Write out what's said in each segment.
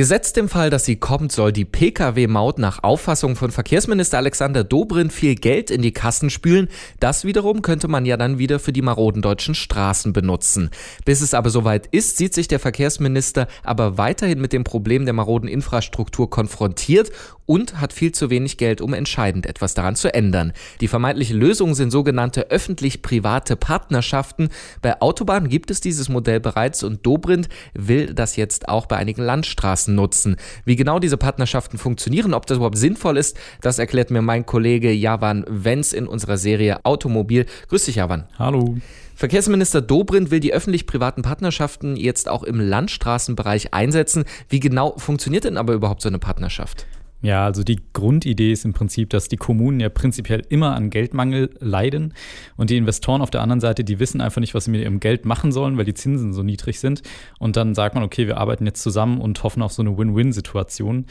Gesetzt im Fall, dass sie kommt, soll die Pkw-Maut nach Auffassung von Verkehrsminister Alexander Dobrindt viel Geld in die Kassen spülen. Das wiederum könnte man ja dann wieder für die maroden deutschen Straßen benutzen. Bis es aber soweit ist, sieht sich der Verkehrsminister aber weiterhin mit dem Problem der maroden Infrastruktur konfrontiert und hat viel zu wenig Geld, um entscheidend etwas daran zu ändern. Die vermeintliche Lösung sind sogenannte öffentlich-private Partnerschaften. Bei Autobahnen gibt es dieses Modell bereits und Dobrindt will das jetzt auch bei einigen Landstraßen nutzen. Wie genau diese Partnerschaften funktionieren, ob das überhaupt sinnvoll ist, das erklärt mir mein Kollege Javan Wenz in unserer Serie Automobil. Grüß dich, Javan. Hallo. Verkehrsminister Dobrindt will die öffentlich-privaten Partnerschaften jetzt auch im Landstraßenbereich einsetzen. Wie genau funktioniert denn aber überhaupt so eine Partnerschaft? Ja, also die Grundidee ist im Prinzip, dass die Kommunen ja prinzipiell immer an Geldmangel leiden und die Investoren auf der anderen Seite, die wissen einfach nicht, was sie mit ihrem Geld machen sollen, weil die Zinsen so niedrig sind. Und dann sagt man, okay, wir arbeiten jetzt zusammen und hoffen auf so eine Win-Win-Situation.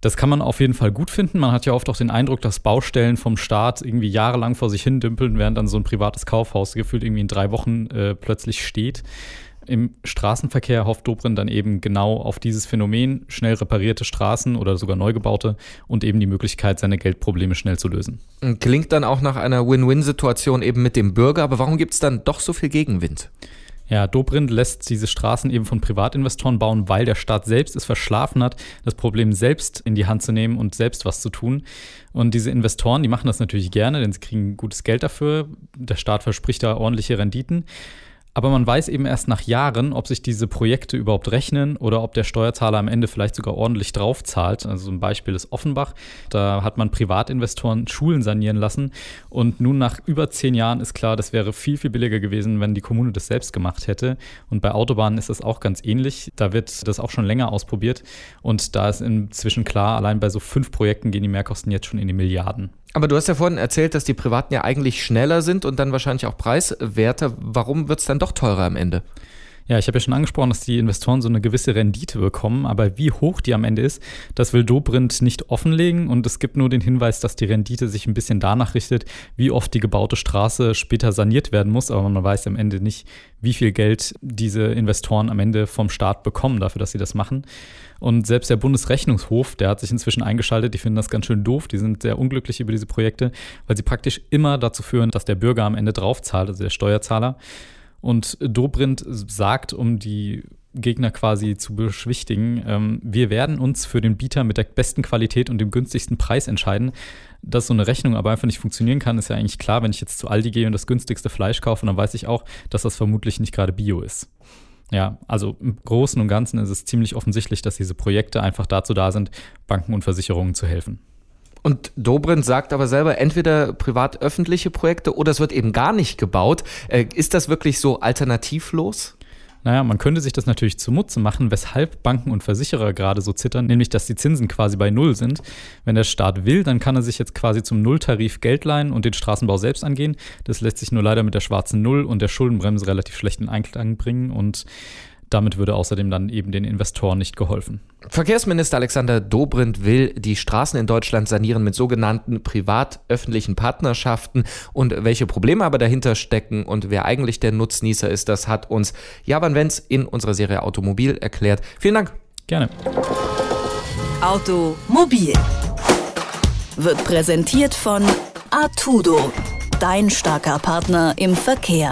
Das kann man auf jeden Fall gut finden. Man hat ja oft auch den Eindruck, dass Baustellen vom Staat irgendwie jahrelang vor sich hin dümpeln, während dann so ein privates Kaufhaus gefühlt irgendwie in drei Wochen äh, plötzlich steht. Im Straßenverkehr hofft Dobrindt dann eben genau auf dieses Phänomen, schnell reparierte Straßen oder sogar neu gebaute und eben die Möglichkeit, seine Geldprobleme schnell zu lösen. Klingt dann auch nach einer Win-Win-Situation eben mit dem Bürger, aber warum gibt es dann doch so viel Gegenwind? Ja, Dobrindt lässt diese Straßen eben von Privatinvestoren bauen, weil der Staat selbst es verschlafen hat, das Problem selbst in die Hand zu nehmen und selbst was zu tun. Und diese Investoren, die machen das natürlich gerne, denn sie kriegen gutes Geld dafür. Der Staat verspricht da ordentliche Renditen. Aber man weiß eben erst nach Jahren, ob sich diese Projekte überhaupt rechnen oder ob der Steuerzahler am Ende vielleicht sogar ordentlich draufzahlt. Also ein Beispiel ist Offenbach. Da hat man Privatinvestoren Schulen sanieren lassen. Und nun nach über zehn Jahren ist klar, das wäre viel, viel billiger gewesen, wenn die Kommune das selbst gemacht hätte. Und bei Autobahnen ist das auch ganz ähnlich. Da wird das auch schon länger ausprobiert. Und da ist inzwischen klar, allein bei so fünf Projekten gehen die Mehrkosten jetzt schon in die Milliarden. Aber du hast ja vorhin erzählt, dass die Privaten ja eigentlich schneller sind und dann wahrscheinlich auch preiswerter. Warum wird es dann doch teurer am Ende? Ja, ich habe ja schon angesprochen, dass die Investoren so eine gewisse Rendite bekommen, aber wie hoch die am Ende ist, das will Dobrindt nicht offenlegen und es gibt nur den Hinweis, dass die Rendite sich ein bisschen danach richtet, wie oft die gebaute Straße später saniert werden muss, aber man weiß am Ende nicht, wie viel Geld diese Investoren am Ende vom Staat bekommen dafür, dass sie das machen. Und selbst der Bundesrechnungshof, der hat sich inzwischen eingeschaltet, die finden das ganz schön doof, die sind sehr unglücklich über diese Projekte, weil sie praktisch immer dazu führen, dass der Bürger am Ende draufzahlt, also der Steuerzahler. Und Dobrindt sagt, um die Gegner quasi zu beschwichtigen, ähm, wir werden uns für den Bieter mit der besten Qualität und dem günstigsten Preis entscheiden. Dass so eine Rechnung aber einfach nicht funktionieren kann, ist ja eigentlich klar, wenn ich jetzt zu Aldi gehe und das günstigste Fleisch kaufe, dann weiß ich auch, dass das vermutlich nicht gerade Bio ist. Ja, also im Großen und Ganzen ist es ziemlich offensichtlich, dass diese Projekte einfach dazu da sind, Banken und Versicherungen zu helfen. Und Dobrindt sagt aber selber, entweder privat-öffentliche Projekte oder es wird eben gar nicht gebaut. Äh, ist das wirklich so alternativlos? Naja, man könnte sich das natürlich zunutze machen, weshalb Banken und Versicherer gerade so zittern, nämlich dass die Zinsen quasi bei Null sind. Wenn der Staat will, dann kann er sich jetzt quasi zum Nulltarif Geld leihen und den Straßenbau selbst angehen. Das lässt sich nur leider mit der schwarzen Null und der Schuldenbremse relativ schlecht in Einklang bringen und damit würde außerdem dann eben den Investoren nicht geholfen. Verkehrsminister Alexander Dobrindt will die Straßen in Deutschland sanieren mit sogenannten privat-öffentlichen Partnerschaften. Und welche Probleme aber dahinter stecken und wer eigentlich der Nutznießer ist, das hat uns Javan Wenz in unserer Serie Automobil erklärt. Vielen Dank. Gerne. Automobil wird präsentiert von Artudo, dein starker Partner im Verkehr.